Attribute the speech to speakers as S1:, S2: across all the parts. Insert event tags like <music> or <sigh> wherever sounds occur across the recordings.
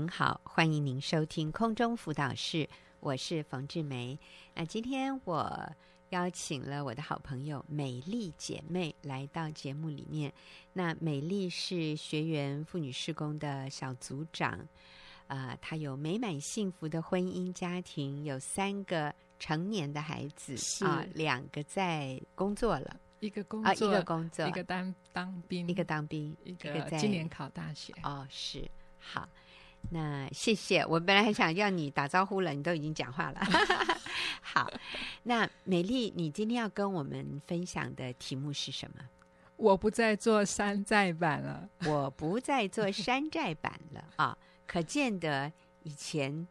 S1: 您好，欢迎您收听空中辅导室，我是冯志梅。那今天我邀请了我的好朋友美丽姐妹来到节目里面。那美丽是学员妇女事工的小组长，啊、呃，她有美满幸福的婚姻家庭，有三个成年的孩子，啊，两个在工作了，
S2: 一个工作，
S1: 啊、一个工作，
S2: 一个当当兵，
S1: 一个当兵，
S2: 一个在今年考大学。
S1: 哦，是好。那谢谢，我本来还想要你打招呼了，你都已经讲话了。<laughs> 好，那美丽，你今天要跟我们分享的题目是什么？
S2: 我不再做山寨版了，
S1: 我不再做山寨版了啊！<laughs> 可见得以前，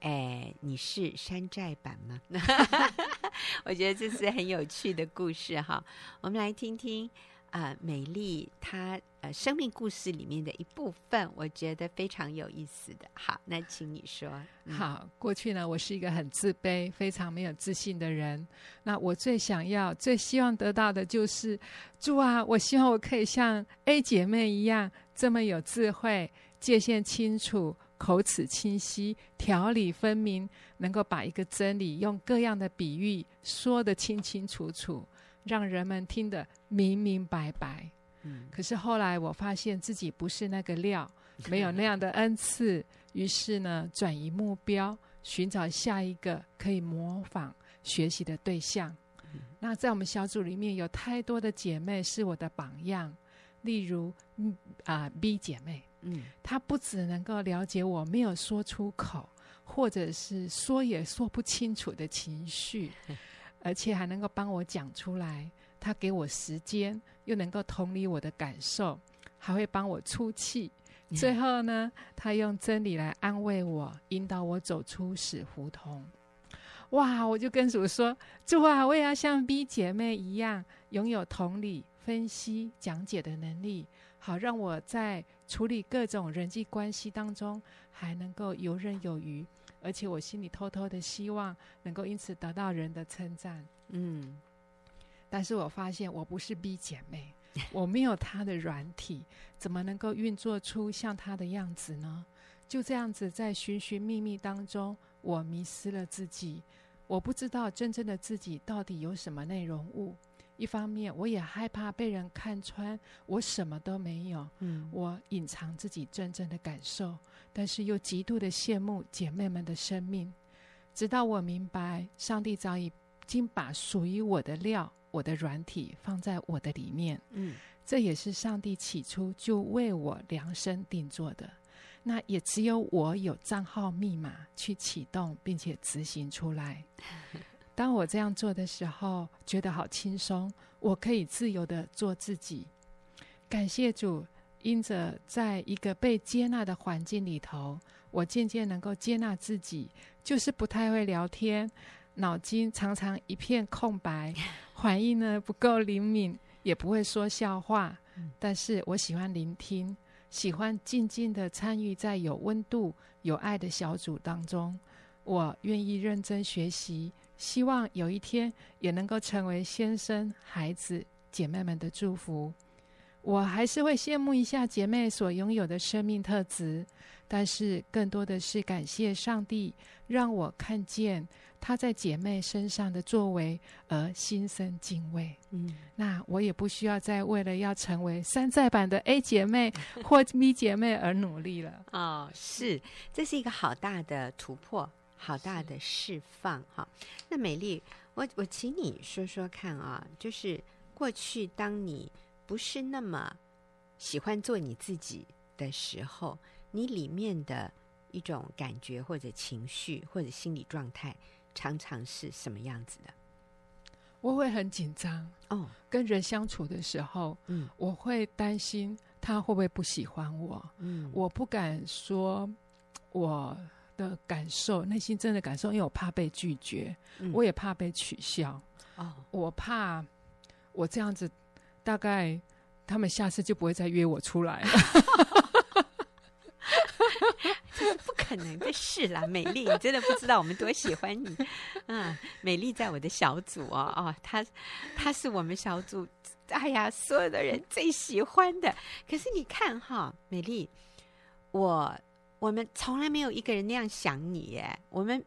S1: 哎，你是山寨版吗？<laughs> 我觉得这是很有趣的故事哈，我们来听听。啊、美丽，她呃生命故事里面的一部分，我觉得非常有意思的。好，那请你
S2: 说。好，过去呢，我是一个很自卑、非常没有自信的人。那我最想要、最希望得到的就是，主啊，我希望我可以像 A 姐妹一样，这么有智慧、界限清楚、口齿清晰、条理分明，能够把一个真理用各样的比喻说得清清楚楚。让人们听得明明白白。嗯，可是后来我发现自己不是那个料，没有 <laughs> 那样的恩赐。于是呢，转移目标，寻找下一个可以模仿学习的对象。嗯，那在我们小组里面有太多的姐妹是我的榜样，例如，嗯啊 B 姐妹，嗯，她不只能够了解我没有说出口，或者是说也说不清楚的情绪。而且还能够帮我讲出来，他给我时间，又能够同理我的感受，还会帮我出气。最后呢，他用真理来安慰我，引导我走出死胡同。哇！我就跟主说：“主啊，我也要像 B 姐妹一样，拥有同理、分析、讲解的能力，好让我在处理各种人际关系当中，还能够游刃有余。”而且我心里偷偷的希望能够因此得到人的称赞，嗯，但是我发现我不是 B 姐妹，我没有她的软体，怎么能够运作出像她的样子呢？就这样子在寻寻觅觅当中，我迷失了自己，我不知道真正的自己到底有什么内容物。一方面，我也害怕被人看穿，我什么都没有。嗯，我隐藏自己真正的感受，但是又极度的羡慕姐妹们的生命。直到我明白，上帝早已经把属于我的料、我的软体放在我的里面。嗯，这也是上帝起初就为我量身定做的。那也只有我有账号密码去启动，并且执行出来。<laughs> 当我这样做的时候，觉得好轻松，我可以自由的做自己。感谢主，因着在一个被接纳的环境里头，我渐渐能够接纳自己，就是不太会聊天，脑筋常常一片空白，<laughs> 反应呢不够灵敏，也不会说笑话。但是我喜欢聆听，喜欢静静的参与在有温度、有爱的小组当中。我愿意认真学习。希望有一天也能够成为先生、孩子、姐妹们的祝福。我还是会羡慕一下姐妹所拥有的生命特质，但是更多的是感谢上帝，让我看见她在姐妹身上的作为而心生敬畏。嗯，那我也不需要再为了要成为山寨版的 A 姐妹 <laughs> 或 B 姐妹而努力了。
S1: 哦，是，这是一个好大的突破。好大的释放哈！那美丽，我我请你说说看啊，就是过去当你不是那么喜欢做你自己的时候，你里面的一种感觉或者情绪或者心理状态，常常是什么样子的？
S2: 我会很紧张哦，跟人相处的时候，嗯，我会担心他会不会不喜欢我，嗯，我不敢说我。的感受，内心真的感受，因为我怕被拒绝，嗯、我也怕被取笑。哦，我怕我这样子，大概他们下次就不会再约我出来 <laughs> 了。
S1: 这是不可能的事啦，美丽，你真的不知道我们多喜欢你。<laughs> 嗯，美丽在我的小组哦，哦，她她是我们小组，哎呀，所有的人最喜欢的。可是你看哈，美丽，我。我们从来没有一个人那样想你耶。我们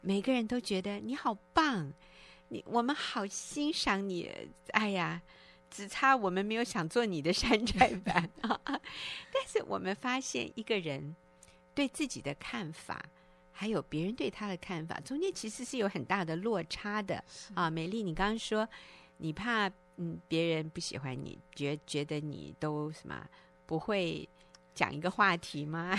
S1: 每个人都觉得你好棒，你我们好欣赏你。哎呀，只差我们没有想做你的山寨版啊！但是我们发现一个人对自己的看法，还有别人对他的看法，中间其实是有很大的落差的啊。美丽，你刚刚说你怕嗯别人不喜欢你，觉觉得你都什么不会。讲一个话题
S2: 吗？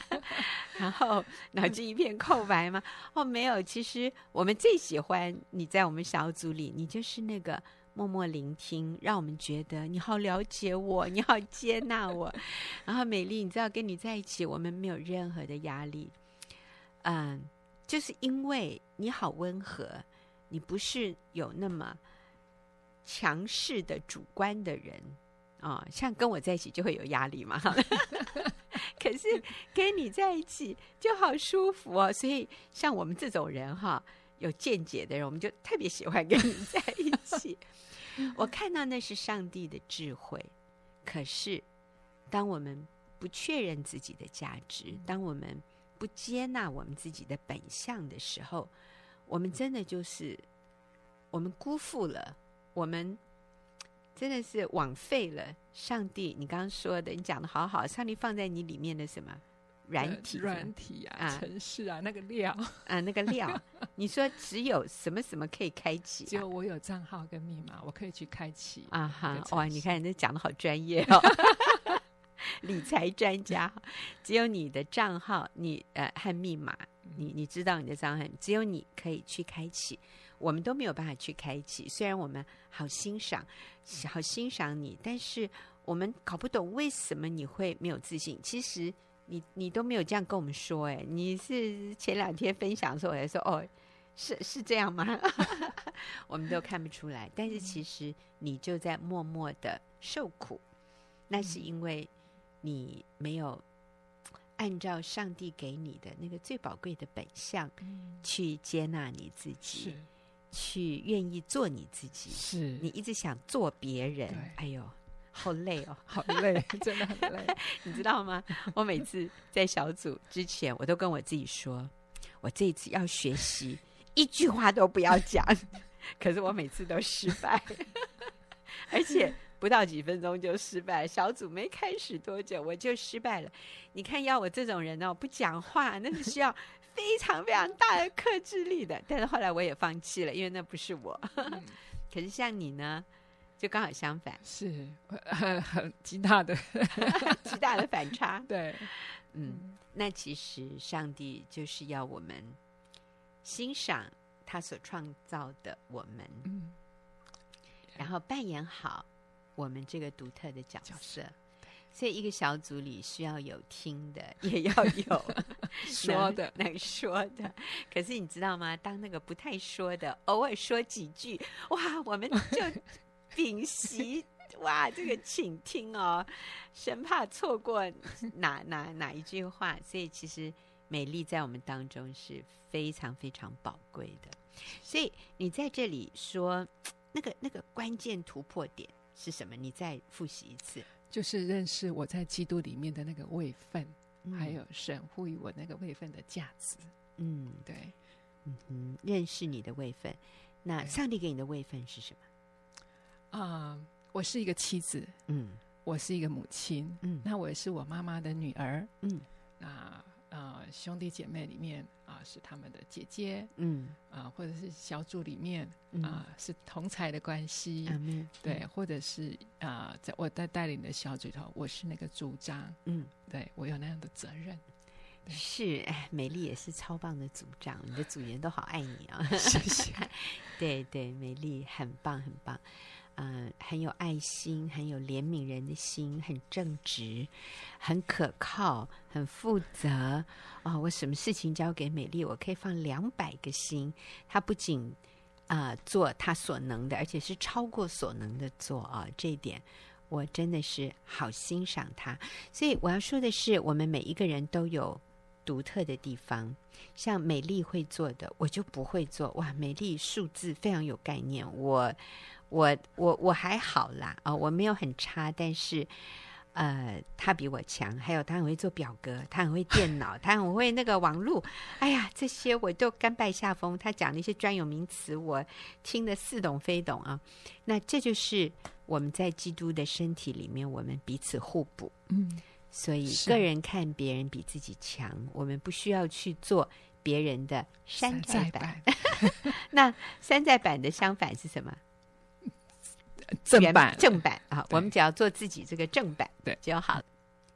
S2: <laughs>
S1: 然后脑筋一片空白吗？哦，没有。其实我们最喜欢你在我们小组里，你就是那个默默聆听，让我们觉得你好了解我，你好接纳我。<laughs> 然后美丽，你知道跟你在一起，我们没有任何的压力。嗯，就是因为你好温和，你不是有那么强势的主观的人。啊、哦，像跟我在一起就会有压力嘛，<laughs> 可是跟你在一起就好舒服哦。所以像我们这种人哈，有见解的人，我们就特别喜欢跟你在一起。<laughs> 我看到那是上帝的智慧。可是当我们不确认自己的价值，当我们不接纳我们自己的本相的时候，我们真的就是我们辜负了我们。真的是枉费了上帝，你刚刚说的，你讲的好好。上帝放在你里面的什么软体？
S2: 软体啊，城市啊，那个料 <laughs>
S1: 啊，那个料。你说只有什么什么可以开启？
S2: 只有我有账号跟密码，我可以去开启
S1: 啊哈！哇，你看你这讲的好专业哦，<laughs> 理财专家。只有你的账号，你呃和密码，你你知道你的账号，只有你可以去开启。我们都没有办法去开启，虽然我们好欣赏，好欣赏你，但是我们搞不懂为什么你会没有自信。其实你你都没有这样跟我们说，哎，你是前两天分享的时候我才说，哦，是是这样吗？<laughs> 我们都看不出来，但是其实你就在默默的受苦，那是因为你没有按照上帝给你的那个最宝贵的本相去接纳你自己。去愿意做你自己，
S2: 是。
S1: 你一直想做别人，哎呦，好累哦，
S2: 好累，真的很累，<laughs>
S1: 你知道吗？我每次在小组之前，我都跟我自己说，我这一次要学习一句话都不要讲，<laughs> 可是我每次都失败，<laughs> 而且不到几分钟就失败，小组没开始多久我就失败了。你看，要我这种人哦，不讲话，那是需要。非常非常大的克制力的，但是后来我也放弃了，因为那不是我。嗯、可是像你呢，就刚好相反，
S2: 是很很极大的 <laughs>
S1: 极大的反差。
S2: 对，
S1: 嗯，那其实上帝就是要我们欣赏他所创造的我们，嗯，然后扮演好我们这个独特的角色。所以，一个小组里需要有听的，也要 <laughs> 有
S2: 说的，
S1: 能说的。可是你知道吗？当那个不太说的，偶尔说几句，哇，我们就屏息，哇，这个请听哦，生怕错过哪哪哪一句话。所以，其实美丽在我们当中是非常非常宝贵的。所以，你在这里说那个那个关键突破点是什么？你再复习一次。
S2: 就是认识我在基督里面的那个位分，
S1: 嗯、
S2: 还有神赋予我那个位分的价值。
S1: 嗯，
S2: 对，
S1: 嗯哼，认识你的位分。那上帝给你的位分是什么？
S2: 啊、呃，我是一个妻子，
S1: 嗯，
S2: 我是一个母亲，
S1: 嗯，
S2: 那我也是我妈妈的女儿，
S1: 嗯，
S2: 那。呃，兄弟姐妹里面啊、呃，是他们的姐姐，
S1: 嗯，
S2: 啊、呃，或者是小组里面啊、是同才的关系，
S1: 嗯、
S2: 对，或者是啊、呃，在我在带领的小组头，我是那个组长，
S1: 嗯，
S2: 对我有那样的责任，
S1: 是，哎，美丽也是超棒的组长，你的组员都好爱你啊、哦，<laughs>
S2: 谢谢，<laughs>
S1: 对对，美丽很棒很棒。嗯、很有爱心，很有怜悯人的心，很正直，很可靠，很负责啊、哦！我什么事情交给美丽，我可以放两百个心。她不仅啊、做她所能的，而且是超过所能的做啊、这一点我真的是好欣赏她。所以我要说的是，我们每一个人都有独特的地方。像美丽会做的，我就不会做。哇，美丽数字非常有概念，我。我我我还好啦啊、哦，我没有很差，但是呃，他比我强，还有他很会做表格，他很会电脑，他很会那个网络。哎呀，这些我都甘拜下风。他讲那些专有名词，我听得似懂非懂啊。那这就是我们在基督的身体里面，我们彼此互补。
S2: 嗯，
S1: 所以个人看别人比自己强，我们不需要去做别人的山寨版。山寨版那山寨版的相反是什么？
S2: 正版
S1: 正版啊，我们只要做自己这个正版
S2: 对
S1: 就好了。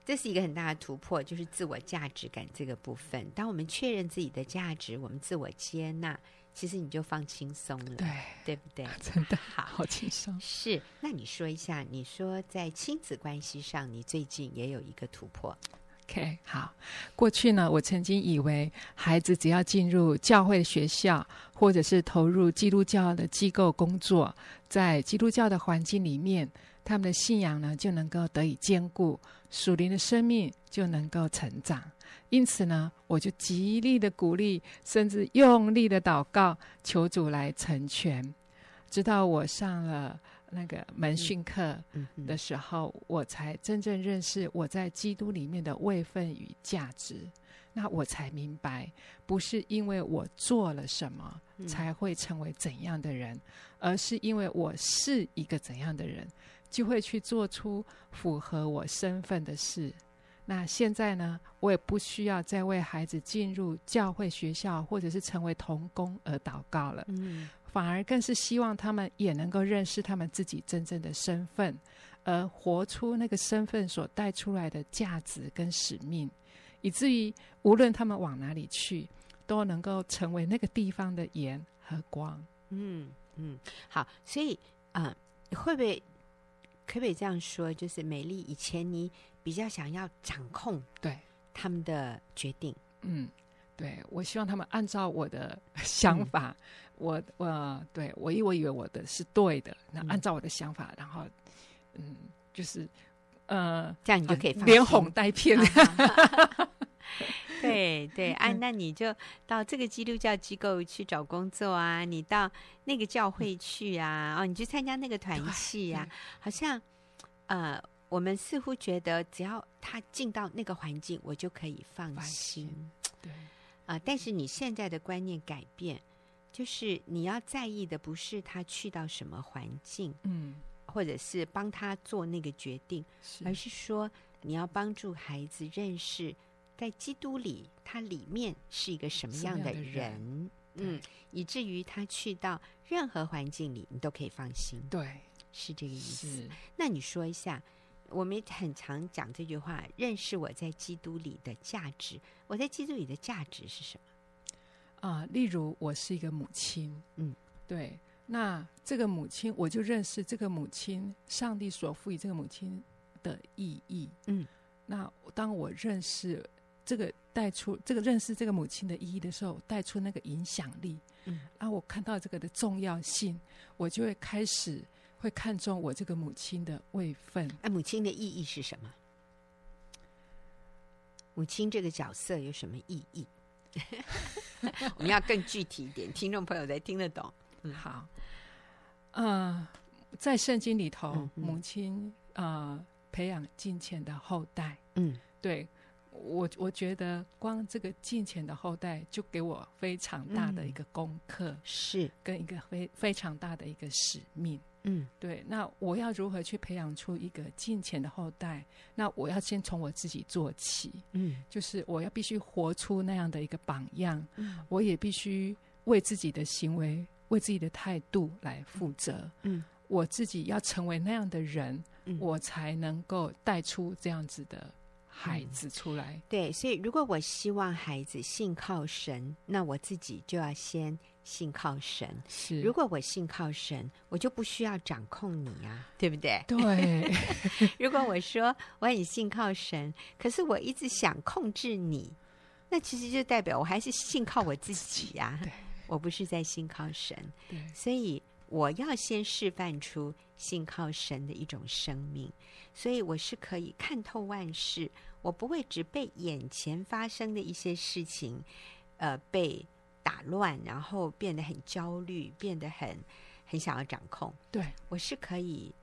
S1: 这是一个很大的突破，就是自我价值感这个部分。当我们确认自己的价值，我们自我接纳，其实你就放轻松了，
S2: 对
S1: 对不对？<laughs>
S2: 真的
S1: 好，
S2: 好轻松。
S1: 是，那你说一下，你说在亲子关系上，你最近也有一个突破。
S2: OK，好。过去呢，我曾经以为孩子只要进入教会学校，或者是投入基督教的机构工作，在基督教的环境里面，他们的信仰呢就能够得以坚固，属灵的生命就能够成长。因此呢，我就极力的鼓励，甚至用力的祷告，求主来成全。直到我上了。那个门训课的时候，嗯嗯、我才真正认识我在基督里面的位分与价值。那我才明白，不是因为我做了什么才会成为怎样的人，而是因为我是一个怎样的人，就会去做出符合我身份的事。那现在呢，我也不需要再为孩子进入教会学校或者是成为童工而祷告了。嗯。反而更是希望他们也能够认识他们自己真正的身份，而活出那个身份所带出来的价值跟使命，以至于无论他们往哪里去，都能够成为那个地方的盐和光。
S1: 嗯嗯，好，所以啊，呃、会不会可不可以这样说？就是美丽以前你比较想要掌控对。他们的决定，
S2: 嗯。对，我希望他们按照我的 <laughs> 想法，嗯、我我对我以我以为我的是对的，那按照我的想法，嗯、然后嗯，就是呃，
S1: 这样你就可以
S2: 连哄带骗。<laughs> <laughs>
S1: 对对，啊，那你就到这个基督教机构去找工作啊，你到那个教会去啊，哦，你去参加那个团契啊，好像呃，我们似乎觉得只要他进到那个环境，我就可以放心。放心对。啊、呃！但是你现在的观念改变，就是你要在意的不是他去到什么环境，嗯，或者是帮他做那个决定，是而是说你要帮助孩子认识，在基督里他里面是一个什么样的人，的人嗯，以至于他去到任何环境里，你都可以放心。
S2: 对，
S1: 是这个意思。那你说一下。我们很常讲这句话：认识我在基督里的价值。我在基督里的价值是什么？
S2: 啊，例如我是一个母亲，嗯，对。那这个母亲，我就认识这个母亲，上帝所赋予这个母亲的意义，嗯。那当我认识这个带出这个认识这个母亲的意义的时候，带出那个影响力，嗯。啊，我看到这个的重要性，我就会开始。会看重我这个母亲的位分。
S1: 哎，母亲的意义是什么？母亲这个角色有什么意义？<laughs> 我们要更具体一点，听众朋友才听得懂。
S2: 嗯，好。嗯、呃，在圣经里头，母亲啊、呃，培养敬虔的后代。嗯，对我，我觉得光这个敬虔的后代，就给我非常大的一个功课，
S1: 嗯、是
S2: 跟一个非非常大的一个使命。嗯，对。那我要如何去培养出一个敬虔的后代？那我要先从我自己做起。嗯，就是我要必须活出那样的一个榜样。嗯，我也必须为自己的行为、为自己的态度来负责。嗯，我自己要成为那样的人，嗯，我才能够带出这样子的孩子出来。
S1: 嗯，对，所以如果我希望孩子信靠神，那我自己就要先。信靠神是，如果我信靠神，我就不需要掌控你啊，对不对？
S2: 对。<laughs>
S1: 如果我说我很信靠神，可是我一直想控制你，那其实就代表我还是信靠我自己呀。对，我不是在信靠神。对，所以我要先示范出信靠神的一种生命，所以我是可以看透万事，我不会只被眼前发生的一些事情，呃，被。打乱，然后变得很焦虑，变得很很想要掌控。
S2: 对，
S1: 我是可以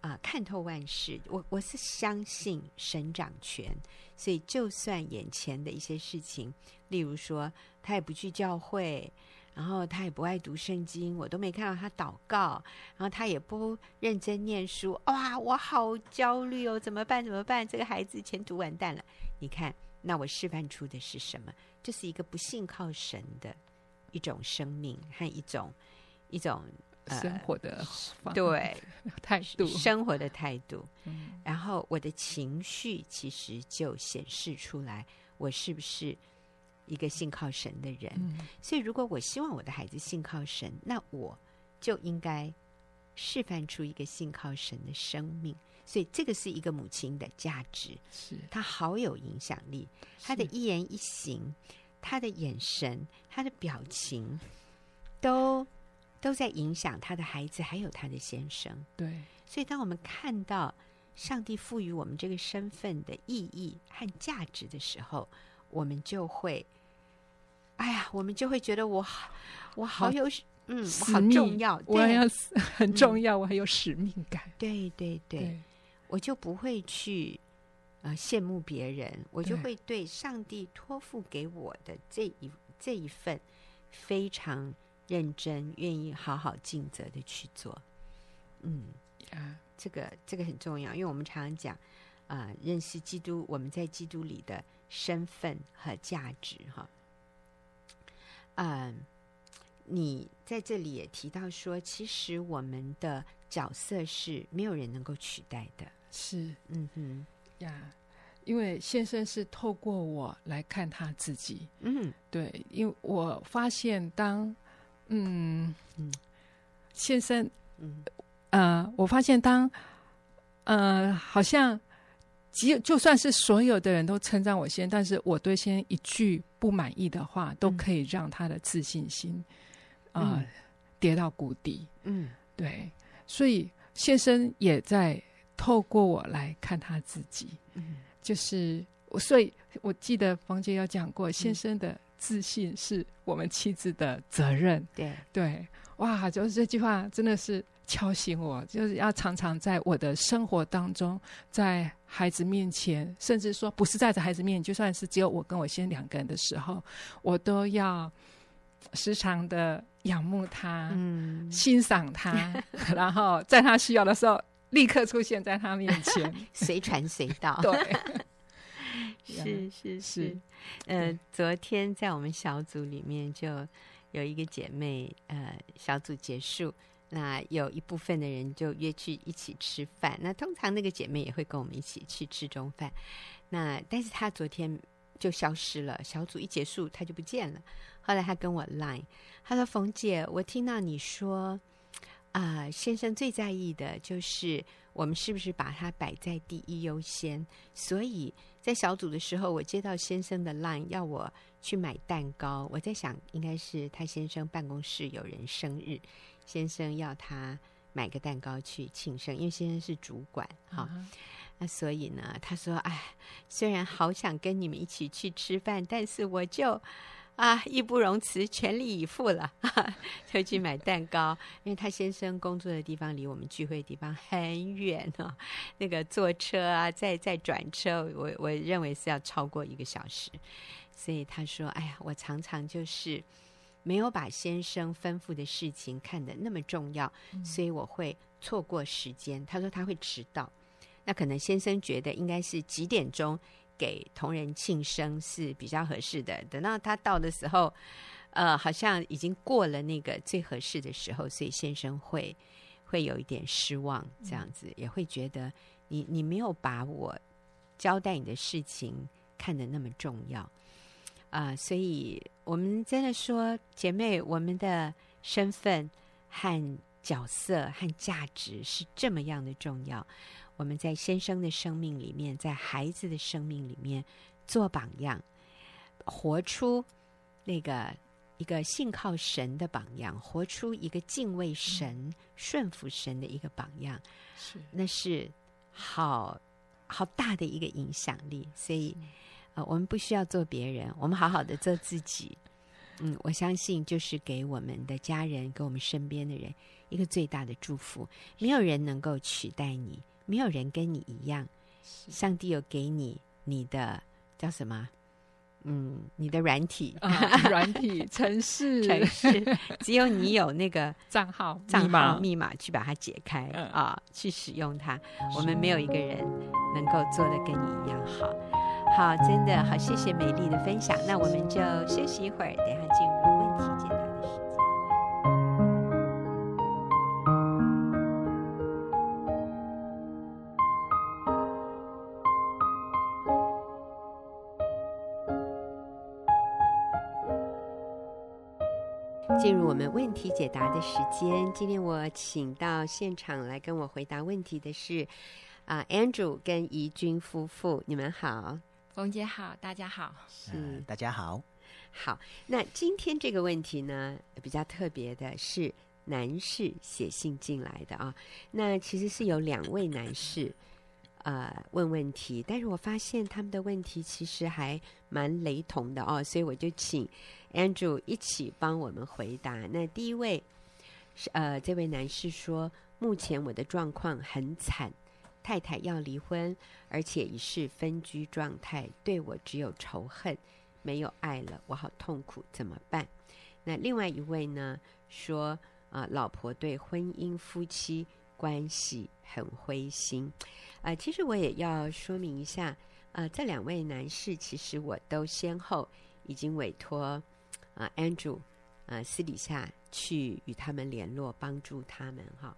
S1: 啊、呃，看透万事。我我是相信神掌权，所以就算眼前的一些事情，例如说他也不去教会，然后他也不爱读圣经，我都没看到他祷告，然后他也不认真念书，哇，我好焦虑哦，怎么办？怎么办？这个孩子前途完蛋了。你看，那我示范出的是什么？这是一个不信靠神的一种生命和一种一种。
S2: 生活的
S1: 对
S2: 态度，
S1: 生活的态度，嗯，然后我的情绪其实就显示出来，我是不是一个信靠神的人？嗯，所以，如果我希望我的孩子信靠神，那我就应该示范出一个信靠神的生命。所以，这个是一个母亲的价值，
S2: 是
S1: 她好有影响力，她的一言一行，她的眼神，她的表情都。都在影响她的孩子，还有她的先生。
S2: 对，
S1: 所以当我们看到上帝赋予我们这个身份的意义和价值的时候，我们就会，哎呀，我们就会觉得我好，我好有，好嗯，我好重要，
S2: 我要很重要，嗯、我很有使命感。
S1: 对对对，对我就不会去呃羡慕别人，我就会对上帝托付给我的这一这一份非常。认真，愿意好好尽责的去做，嗯啊，这个这个很重要，因为我们常常讲啊、呃，认识基督，我们在基督里的身份和价值，哈，嗯、呃，你在这里也提到说，其实我们的角色是没有人能够取代的，
S2: 是，
S1: 嗯哼。
S2: 呀，因为先生是透过我来看他自己，
S1: 嗯，
S2: 对，因为我发现当。嗯嗯，先生，嗯。呃，我发现当呃，好像只就算是所有的人都称赞我先，但是我对先生一句不满意的话，都可以让他的自信心啊、跌到谷底。
S1: 嗯，
S2: 对，所以先生也在透过我来看他自己。
S1: 嗯，
S2: 就是我，所以我记得冯姐有讲过先生的。自信是我们妻子的责任。
S1: 对
S2: 对，哇，就是这句话真的是敲醒我，就是要常常在我的生活当中，在孩子面前，甚至说不是在这孩子面前，就算是只有我跟我先生两个人的时候，我都要时常的仰慕他，
S1: 嗯，
S2: 欣赏他，<laughs> 然后在他需要的时候立刻出现在他面前，<laughs>
S1: 随传随到。
S2: 对。<laughs>
S1: 是是是，呃，昨天在我们小组里面就有一个姐妹，呃，小组结束，那有一部分的人就约去一起吃饭。那通常那个姐妹也会跟我们一起去吃中饭，那但是她昨天就消失了，小组一结束她就不见了。后来她跟我 line，她说：“冯姐，我听到你说，啊、呃，先生最在意的就是我们是不是把它摆在第一优先，所以。”在小组的时候，我接到先生的 line 要我去买蛋糕。我在想，应该是他先生办公室有人生日，先生要他买个蛋糕去庆生，因为先生是主管哈。Uh. 那所以呢，他说：“哎，虽然好想跟你们一起去吃饭，但是我就……”啊，义不容辞，全力以赴了，就去买蛋糕。因为他先生工作的地方离我们聚会的地方很远哦，那个坐车啊，再再转车，我我认为是要超过一个小时。所以他说：“哎呀，我常常就是没有把先生吩咐的事情看得那么重要，嗯、所以我会错过时间。”他说他会迟到，那可能先生觉得应该是几点钟。给同仁庆生是比较合适的。等到他到的时候，呃，好像已经过了那个最合适的时候，所以先生会会有一点失望，这样子、也会觉得你你没有把我交代你的事情看得那么重要啊、所以我们真的说，姐妹，我们的身份和角色和价值是这么样的重要。我们在先生的生命里面，在孩子的生命里面做榜样，活出那个一个信靠神的榜样，活出一个敬畏神、嗯、顺服神的一个榜样，
S2: 是
S1: 那是好好大的一个影响力。所以，呃，我们不需要做别人，我们好好的做自己。嗯，我相信就是给我们的家人、给我们身边的人一个最大的祝福。没有人能够取代你，没有人跟你一样。上帝有给你你的叫什么？嗯，你的软体，
S2: 啊、软体 <laughs> 城市，
S1: 城市，只有你有那个
S2: 账号、
S1: 账号、密码去把它解开、嗯、啊，去使用它。我们没有一个人能够做的跟你一样好。好，真的好，谢谢美丽的分享。那我们就休息一会儿，等一下进进入我们问题解答的时间。今天我请到现场来跟我回答问题的是啊，Andrew 跟怡君夫妇，你们好。
S3: 冯姐好，大家好，
S1: 是、
S4: 呃、大家好，
S1: 好。那今天这个问题呢，比较特别的是男士写信进来的啊。那其实是有两位男士呃问问题，但是我发现他们的问题其实还蛮雷同的哦，所以我就请 Andrew 一起帮我们回答。那第一位是呃，这位男士说，目前我的状况很惨。太太要离婚，而且已是分居状态，对我只有仇恨，没有爱了，我好痛苦，怎么办？那另外一位呢？说啊、老婆对婚姻夫妻关系很灰心。啊、其实我也要说明一下，呃，这两位男士其实我都先后已经委托啊、，Andrew 啊、私底下去与他们联络，帮助他们哈。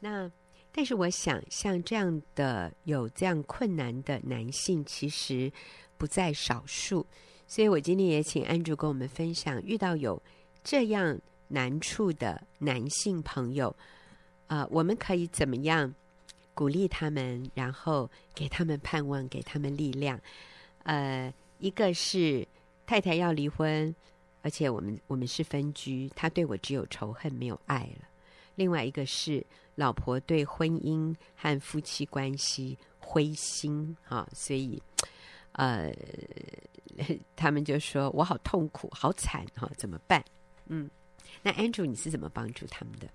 S1: 那。但是我想，像这样的有这样困难的男性，其实不在少数。所以我今天也请安主跟我们分享，遇到有这样难处的男性朋友，呃，我们可以怎么样鼓励他们，然后给他们盼望，给他们力量。呃，一个是太太要离婚，而且我们我们是分居，他对我只有仇恨，没有爱了。另外一个是。老婆对婚姻和夫妻关系灰心啊，所以呃，<laughs> 他们就说我好痛苦，好惨哈，怎么办？嗯，那 Andrew 你是怎么帮助他们的？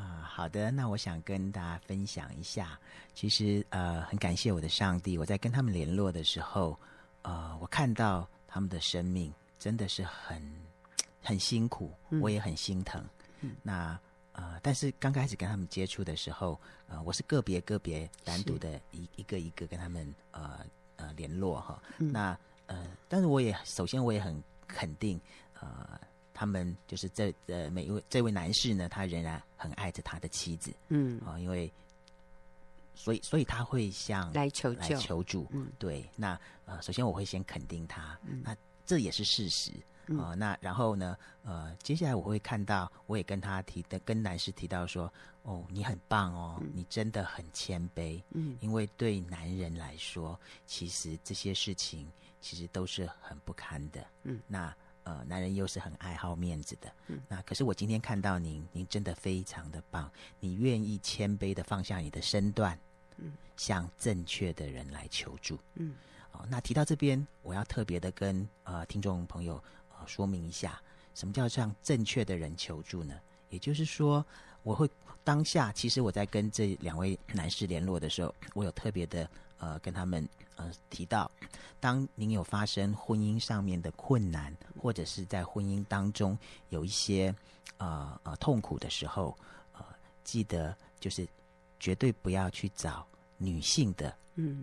S4: 啊、好的，那我想跟大家分享一下。其实呃，很感谢我的上帝，我在跟他们联络的时候，呃，我看到他们的生命真的是很 <tsk> 很辛苦，我也很心疼。嗯、那。啊、呃！但是刚开始跟他们接触的时候，呃，我是个别个别单独的一一个一个跟他们呃呃联络哈。嗯、那呃，但是我也首先我也很肯定，呃，他们就是这呃每一位这位男士呢，他仍然很爱着他的妻子，嗯啊、呃，因为所以所以他会向
S1: 来求救
S4: 来求助，嗯，对。那呃，首先我会先肯定他，嗯、那这也是事实。啊、呃，那然后呢？呃，接下来我会看到，我也跟他提的，跟男士提到说，哦，你很棒哦，嗯、你真的很谦卑，嗯，因为对男人来说，其实这些事情其实都是很不堪的，嗯，那呃，男人又是很爱好面子的，嗯，那可是我今天看到您，您真的非常的棒，你愿意谦卑的放下你的身段，嗯，向正确的人来求助，嗯，哦，那提到这边，我要特别的跟呃听众朋友呃。说明一下，什么叫向正确的人求助呢？也就是说，我会当下，其实我在跟这两位男士联络的时候，我有特别的呃跟他们呃提到，当您有发生婚姻上面的困难，或者是在婚姻当中有一些呃呃痛苦的时候，呃，记得就是绝对不要去找女性的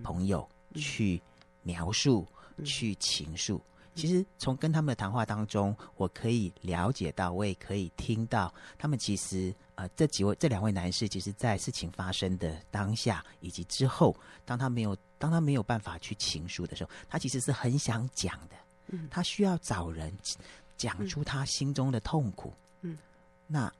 S4: 朋友去描述、去倾诉。其实从跟他们的谈话当中，我可以了解到，我也可以听到，他们其实呃这几位这两位男士，其实，在事情发生的当下以及之后，当他没有当他没有办法去倾诉的时候，他其实是很想讲的，嗯，他需要找人讲出他心中的痛苦，嗯，那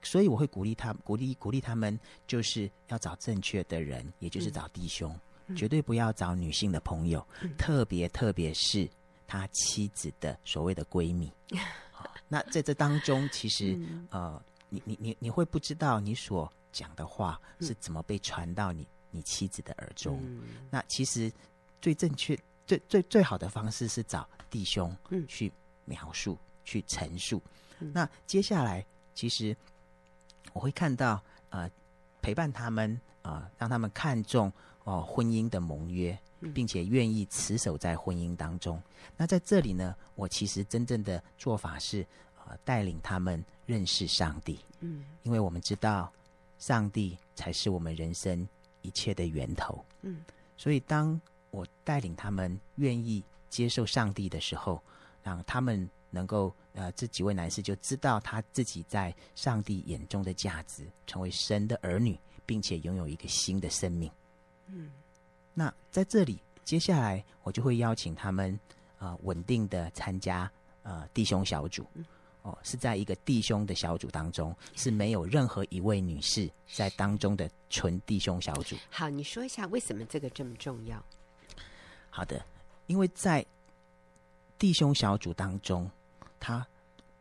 S4: 所以我会鼓励他，鼓励鼓励他们，就是要找正确的人，也就是找弟兄。绝对不要找女性的朋友，嗯、特别特别是他妻子的所谓的闺蜜。<laughs> 那在这当中，其实、嗯、呃，你你你你会不知道你所讲的话是怎么被传到你你妻子的耳中。嗯、那其实最正确、最最最好的方式是找弟兄去描述、去陈述。那接下来，其实我会看到，呃，陪伴他们，呃，让他们看重哦、呃、婚姻的盟约，并且愿意持守在婚姻当中。那在这里呢，我其实真正的做法是，呃，带领他们认识上帝。嗯，因为我们知道，上帝才是我们人生一切的源头。嗯，所以当我带领他们愿意接受上帝的时候，让他们。能够呃，这几位男士就知道他自己在上帝眼中的价值，成为神的儿女，并且拥有一个新的生命。嗯，那在这里，接下来我就会邀请他们呃稳定的参加呃弟兄小组。哦，是在一个弟兄的小组当中，是没有任何一位女士在当中的纯弟兄小组。
S1: 好，你说一下为什么这个这么重要？
S4: 好的，因为在弟兄小组当中。他，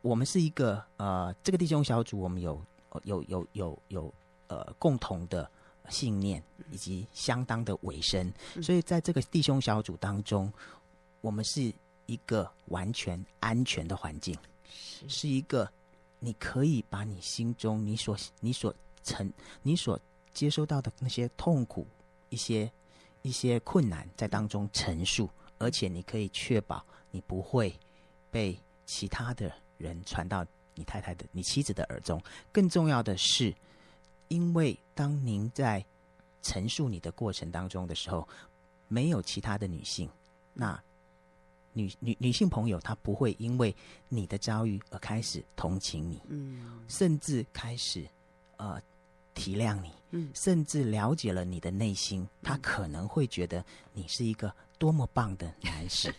S4: 我们是一个呃，这个弟兄小组，我们有有有有有呃共同的信念以及相当的尾声，所以在这个弟兄小组当中，我们是一个完全安全的环境，是一个你可以把你心中你所你所承你所接收到的那些痛苦、一些一些困难在当中陈述，而且你可以确保你不会被。其他的人传到你太太的、你妻子的耳中。更重要的是，因为当您在陈述你的过程当中的时候，没有其他的女性，那女女女性朋友她不会因为你的遭遇而开始同情你，嗯，甚至开始呃体谅你，嗯，甚至了解了你的内心，她可能会觉得你是一个多么棒的男士。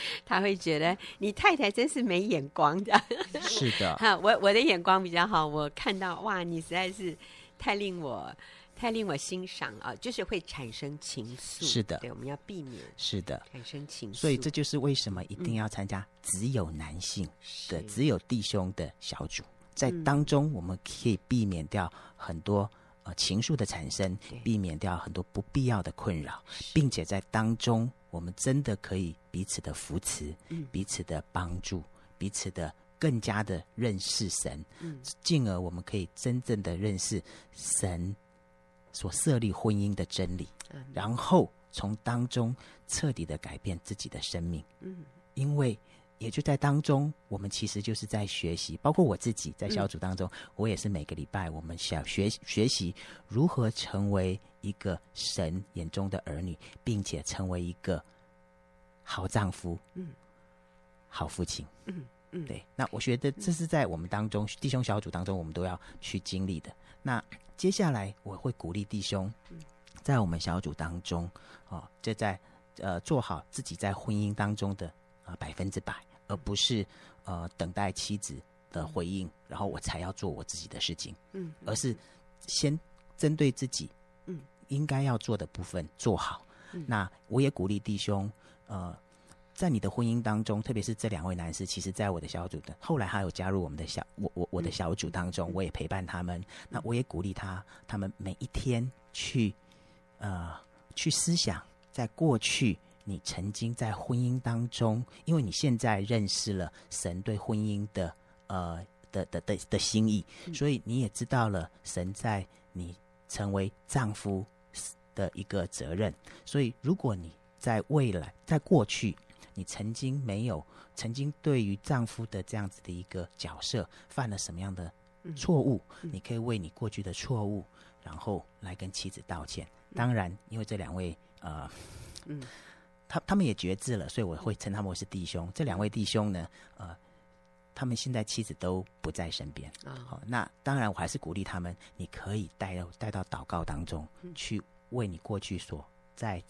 S4: <laughs>
S1: 他会觉得你太太真是没眼光的。
S4: 是的，<laughs>
S1: 哈，我我的眼光比较好，我看到哇，你实在是太令我太令我欣赏啊，就是会产生情愫。
S4: 是的，
S1: 对，我们要避免。
S4: 是的，
S1: 产生情愫。
S4: 所以这就是为什么一定要参加只有男性的、嗯、只有弟兄的小组，在当中我们可以避免掉很多呃情愫的产生，避免掉很多不必要的困扰，并且在当中。我们真的可以彼此的扶持，嗯、彼此的帮助，彼此的更加的认识神，嗯、进而我们可以真正的认识神所设立婚姻的真理，嗯、然后从当中彻底的改变自己的生命。嗯，因为也就在当中，我们其实就是在学习，包括我自己在小组当中，嗯、我也是每个礼拜我们想学学习如何成为。一个神眼中的儿女，并且成为一个好丈夫，嗯，好父亲，嗯嗯，对。那我觉得这是在我们当中弟兄小组当中，我们都要去经历的。那接下来我会鼓励弟兄，在我们小组当中，哦，就在呃做好自己在婚姻当中的啊百分之百，而不是呃等待妻子的回应，然后我才要做我自己的事情，嗯，而是先针对自己，嗯。应该要做的部分做好。嗯、那我也鼓励弟兄，呃，在你的婚姻当中，特别是这两位男士，其实在我的小组的后来还有加入我们的小我我我的小组当中，嗯、我也陪伴他们。嗯、那我也鼓励他，他们每一天去呃去思想，在过去你曾经在婚姻当中，因为你现在认识了神对婚姻的呃的的的的，心意，嗯、所以你也知道了神在你成为丈夫。的一个责任，所以如果你在未来，在过去，你曾经没有，曾经对于丈夫的这样子的一个角色犯了什么样的错误，嗯、你可以为你过去的错误，然后来跟妻子道歉。当然，因为这两位呃，嗯，他他们也觉知了，所以我会称他们为是弟兄。这两位弟兄呢，呃，他们现在妻子都不在身边。好、哦，那当然我还是鼓励他们，你可以带到带到祷告当中去。为你过去所在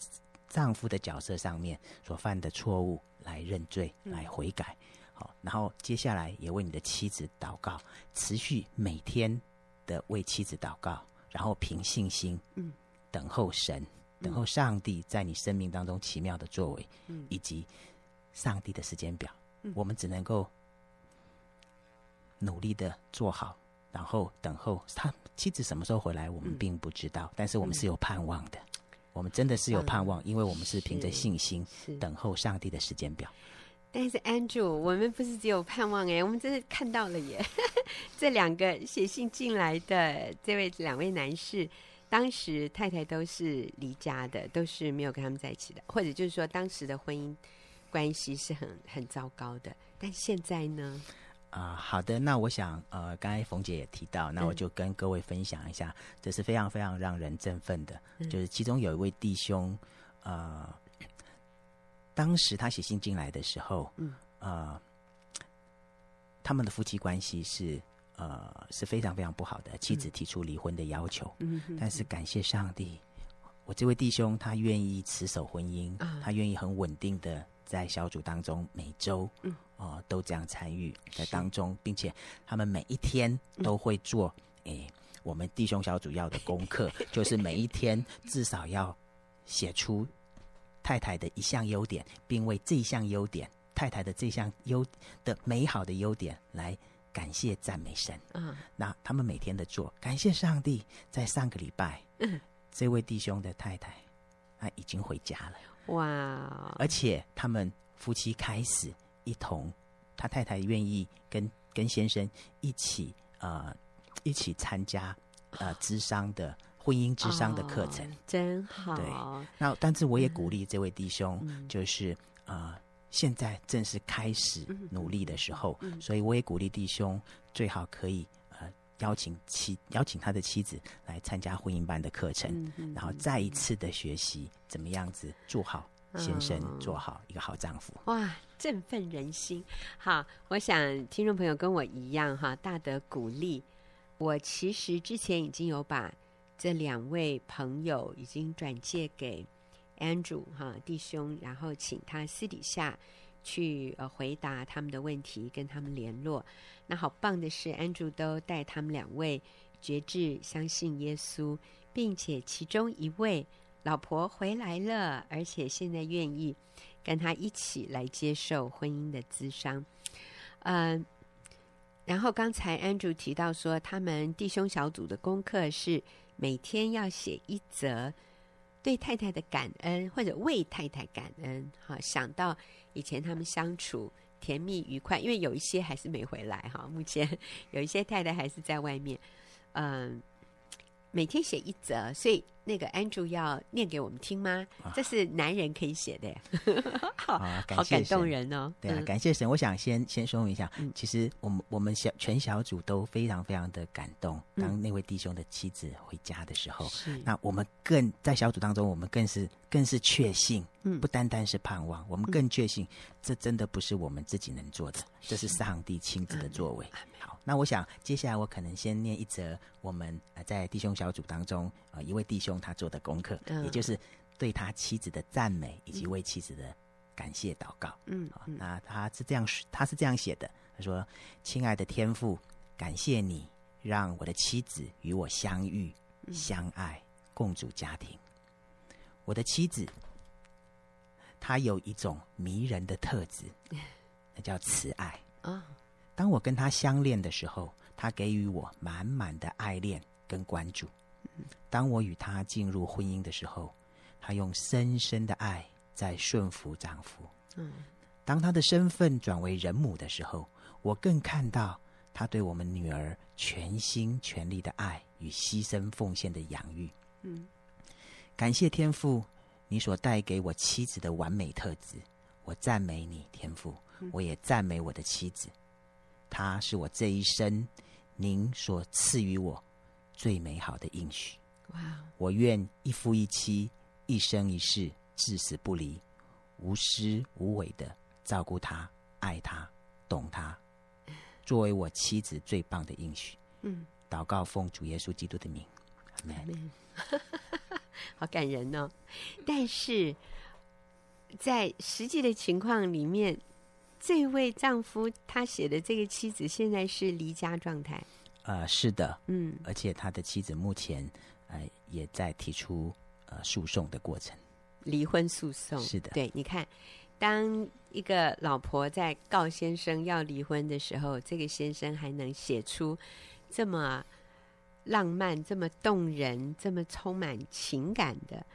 S4: 丈夫的角色上面所犯的错误来认罪、来悔改，好，然后接下来也为你的妻子祷告，持续每天的为妻子祷告，然后凭信心，嗯，等候神，等候上帝在你生命当中奇妙的作为，嗯，以及上帝的时间表，我们只能够努力的做好。然后等候他妻子什么时候回来，我们并不知道，嗯、但是我们是有盼望的。嗯、我们真的是有盼望，嗯、因为我们是凭着信心等候上帝的时间表。
S1: 但是 Andrew，我们不是只有盼望哎，我们真的看到了耶！<laughs> 这两个写信进来的这位两位男士，当时太太都是离家的，都是没有跟他们在一起的，或者就是说当时的婚姻关系是很很糟糕的。但现在呢？
S4: 啊、呃，好的，那我想呃，刚才冯姐也提到，那我就跟各位分享一下，嗯、这是非常非常让人振奋的，嗯、就是其中有一位弟兄，呃。当时他写信进来的时候，嗯，呃，他们的夫妻关系是呃是非常非常不好的，妻子提出离婚的要求，嗯，但是感谢上帝，我这位弟兄他愿意持守婚姻，嗯、他愿意很稳定的在小组当中每周，嗯，呃，都这样参与在当中，并且他们每一天都会做，哎，我们弟兄小组要的功课，<laughs> 就是每一天至少要写出。太太的一项优点，并为这项优点，太太的这项优的美好的优点来感谢赞美神。嗯，那他们每天的做，感谢上帝，在上个礼拜，嗯，这位弟兄的太太，他已经回家了。哇！而且他们夫妻开始一同，他太太愿意跟跟先生一起呃一起参加呃智商的。婚姻智商的课程、哦、
S1: 真好。
S4: 对，那但是我也鼓励这位弟兄，嗯、就是呃，现在正是开始努力的时候，嗯嗯、所以我也鼓励弟兄最好可以呃邀请妻邀请他的妻子来参加婚姻班的课程，然后再一次的学习怎么样子做好先生，哦、做好一个好丈夫。
S1: 哇，振奋人心！好，我想听众朋友跟我一样哈，大得鼓励。我其实之前已经有把。这两位朋友已经转借给 Andrew 哈弟兄，然后请他私底下去呃回答他们的问题，跟他们联络。那好棒的是，Andrew 都带他们两位绝志相信耶稣，并且其中一位老婆回来了，而且现在愿意跟他一起来接受婚姻的咨商。嗯、然后刚才 Andrew 提到说，他们弟兄小组的功课是。每天要写一则对太太的感恩，或者为太太感恩。哈，想到以前他们相处甜蜜愉快，因为有一些还是没回来哈。<laughs> 目前有一些太太还是在外面，嗯，每天写一则，所以。那个 Andrew 要念给我们听吗？这是男人可以写的呀，<laughs> 好，好感动人哦。
S4: 对啊，感谢神。我想先先说明一下，其实我们我们小全小组都非常非常的感动。当那位弟兄的妻子回家的时候，那我们更在小组当中，我们更是更是确信，不单单是盼望，我们更确信，这真的不是我们自己能做的，这是上帝亲自的作为。好，那我想接下来我可能先念一则我们在弟兄小组当中呃一位弟兄。他做的功课，嗯、也就是对他妻子的赞美以及为妻子的感谢祷告。嗯，嗯，那他是这样，他是这样写的：他说，亲爱的天父，感谢你让我的妻子与我相遇、相爱、共组家庭。我的妻子，她有一种迷人的特质，<laughs> 那叫慈爱。啊，当我跟她相恋的时候，她给予我满满的爱恋跟关注。当我与他进入婚姻的时候，他用深深的爱在顺服丈夫。嗯，当他的身份转为人母的时候，我更看到他对我们女儿全心全力的爱与牺牲奉献的养育。嗯，感谢天父，你所带给我妻子的完美特质，我赞美你，天父，我也赞美我的妻子，她是我这一生您所赐予我。最美好的应许，哇我愿一夫一妻，一生一世，至死不离，无私无伪的照顾他、爱他、懂他，作为我妻子最棒的应许。嗯，祷告奉主耶稣基督的名，阿门。<laughs>
S1: 好感人哦！但是在实际的情况里面，这位丈夫他写的这个妻子现在是离家状态。
S4: 呃，是的，嗯，而且他的妻子目前呃也在提出呃诉讼的过程，
S1: 离婚诉讼。
S4: 是的，
S1: 对，你看，当一个老婆在告先生要离婚的时候，这个先生还能写出这么浪漫、这么动人、这么充满情感的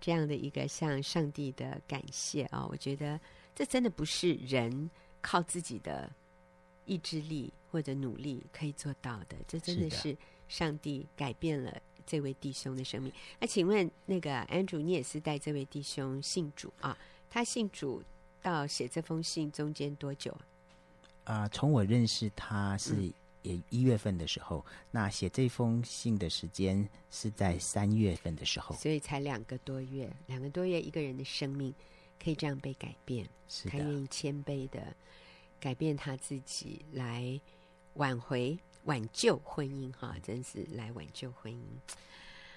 S1: 这样的一个向上帝的感谢啊、哦，我觉得。这真的不是人靠自己的意志力或者努力可以做到的，这真的是上帝改变了这位弟兄的生命。那请问，那个 Andrew，你也是带这位弟兄信主啊？他信主到写这封信中间多久啊？
S4: 啊、呃，从我认识他是也一月份的时候，嗯、那写这封信的时间是在三月份的时候，
S1: 所以才两个多月。两个多月，一个人的生命可以这样被改变，
S4: 是，
S1: 他愿意谦卑的改变他自己，来挽回、挽救婚姻，哈，真是来挽救婚姻，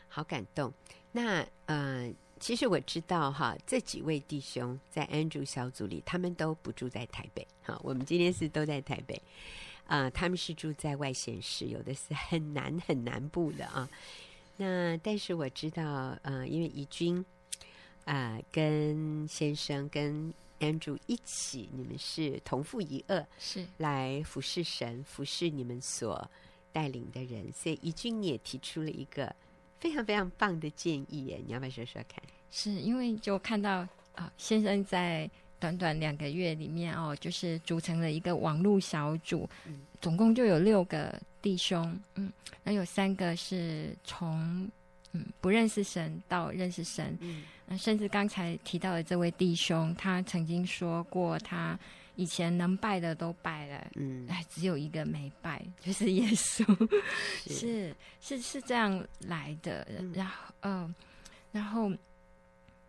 S1: 好感动。那呃。其实我知道哈，这几位弟兄在 Andrew 小组里，他们都不住在台北。哈，我们今天是都在台北，啊、呃，他们是住在外县市，有的是很南很南部的啊。那但是我知道，呃，因为怡君啊、跟先生跟 Andrew 一起，你们是同父异母，
S3: 是
S1: 来服侍神，服侍你们所带领的人，所以怡君你也提出了一个。非常非常棒的建议耶！你要不要说说看？
S3: 是因为就看到啊、呃，先生在短短两个月里面哦，就是组成了一个网络小组，嗯、总共就有六个弟兄，嗯，那有三个是从嗯不认识神到认识神，嗯，那甚至刚才提到的这位弟兄，他曾经说过他。以前能拜的都拜了，嗯，哎，只有一个没拜，就是耶稣，是。<laughs> 是是，是这样来的。嗯、然后，嗯、呃，然后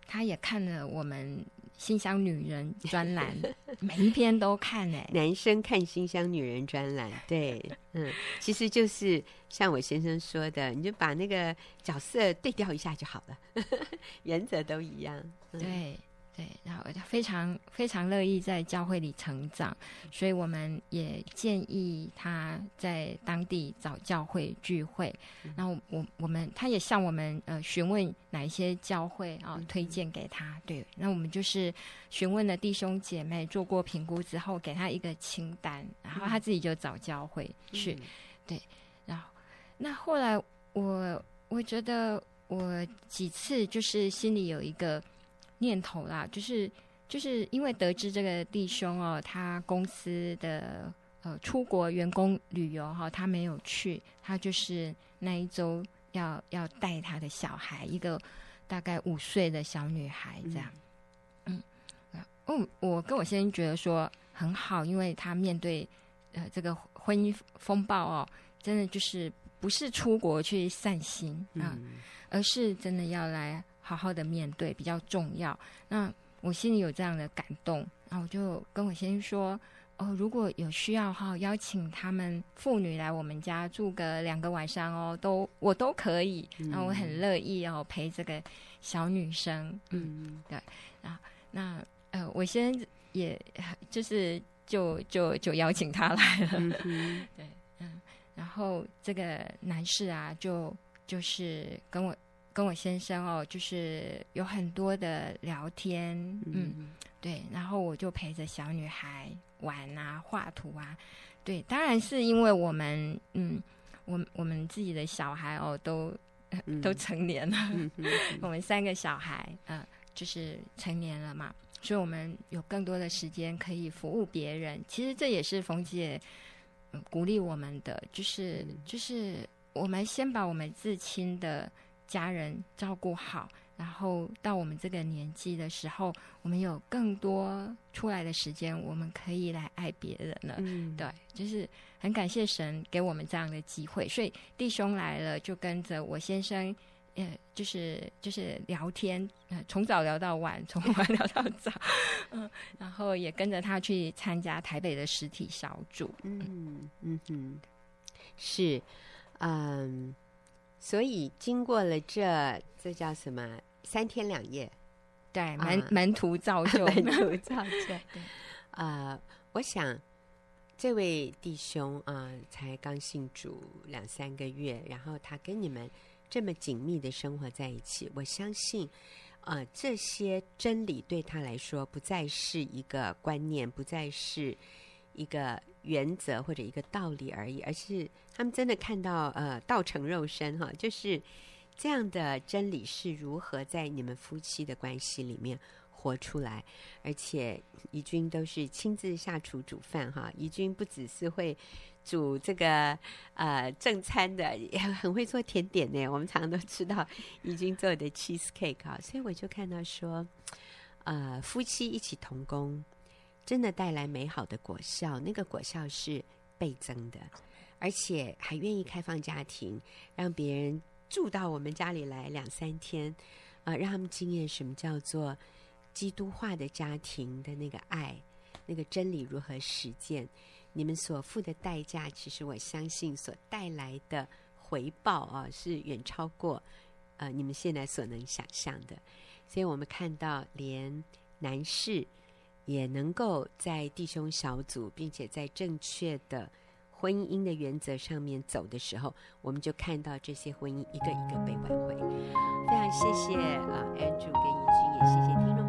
S3: 他也看了我们《馨香女人》专栏，<laughs> 每一篇都看哎。
S1: 男生看《新乡女人》专栏，对，嗯，其实就是像我先生说的，你就把那个角色对调一下就好了，<laughs> 原则都一样，
S3: 嗯、对。对，然后他非常非常乐意在教会里成长，所以我们也建议他在当地找教会聚会。然后我我们他也向我们呃询问哪一些教会啊、哦、推荐给他。对，那我们就是询问了弟兄姐妹做过评估之后，给他一个清单，然后他自己就找教会去。对，然后那后来我我觉得我几次就是心里有一个。念头啦，就是就是因为得知这个弟兄哦，他公司的呃出国员工旅游哈、哦，他没有去，他就是那一周要要带他的小孩，一个大概五岁的小女孩这样，嗯，嗯，我跟我先生觉得说很好，因为他面对呃这个婚姻风暴哦，真的就是不是出国去散心啊，嗯、而是真的要来。好好的面对比较重要。那我心里有这样的感动，然后我就跟我先生说：“哦，如果有需要哈，邀请他们妇女来我们家住个两个晚上哦，都我都可以。然后我很乐意哦陪这个小女生。嗯，对。啊那呃，我先生也就是就就就邀请他来了。嗯 <laughs> 对，嗯。然后这个男士啊，就就是跟我。跟我先生哦，就是有很多的聊天，嗯，嗯，对，然后我就陪着小女孩玩啊，画图啊，对，当然是因为我们，嗯，我我们自己的小孩哦，都、嗯、都成年了，<laughs> 我们三个小孩，嗯、呃，就是成年了嘛，所以我们有更多的时间可以服务别人。其实这也是冯姐、嗯、鼓励我们的，就是就是我们先把我们至亲的。家人照顾好，然后到我们这个年纪的时候，我们有更多出来的时间，我们可以来爱别人了。嗯，对，就是很感谢神给我们这样的机会。所以弟兄来了，就跟着我先生，呃，就是就是聊天，呃，从早聊到晚，从晚聊到早，嗯，然后也跟着他去参加台北的实体小组。
S1: 嗯嗯哼，是，嗯。所以经过了这这叫什么三天两夜，
S3: 对门、啊、门徒造就，<laughs>
S1: 门徒造就。<laughs> 对，呃，我想这位弟兄啊、呃，才刚信主两三个月，然后他跟你们这么紧密的生活在一起，我相信啊、呃，这些真理对他来说不再是一个观念，不再是一个。原则或者一个道理而已，而是他们真的看到，呃，道成肉身哈，就是这样的真理是如何在你们夫妻的关系里面活出来，而且怡君都是亲自下厨煮饭哈。怡君不只是会煮这个呃正餐的，也很会做甜点呢。我们常常都吃到怡君做的 cheese cake 啊，所以我就看到说，呃，夫妻一起同工，真的带来美好的果效，那个果效是倍增的，而且还愿意开放家庭，让别人住到我们家里来两三天。啊、让他们经验什么叫做基督化的家庭的那个爱，那个真理如何实践？你们所付的代价，其实我相信所带来的回报啊，是远超过呃你们现在所能想象的。所以我们看到，连男士也能够在弟兄小组，并且在正确的婚姻的原则上面走的时候，我们就看到这些婚姻一个一个被挽回。非常谢谢啊，Andrew 跟怡君，也谢谢听众。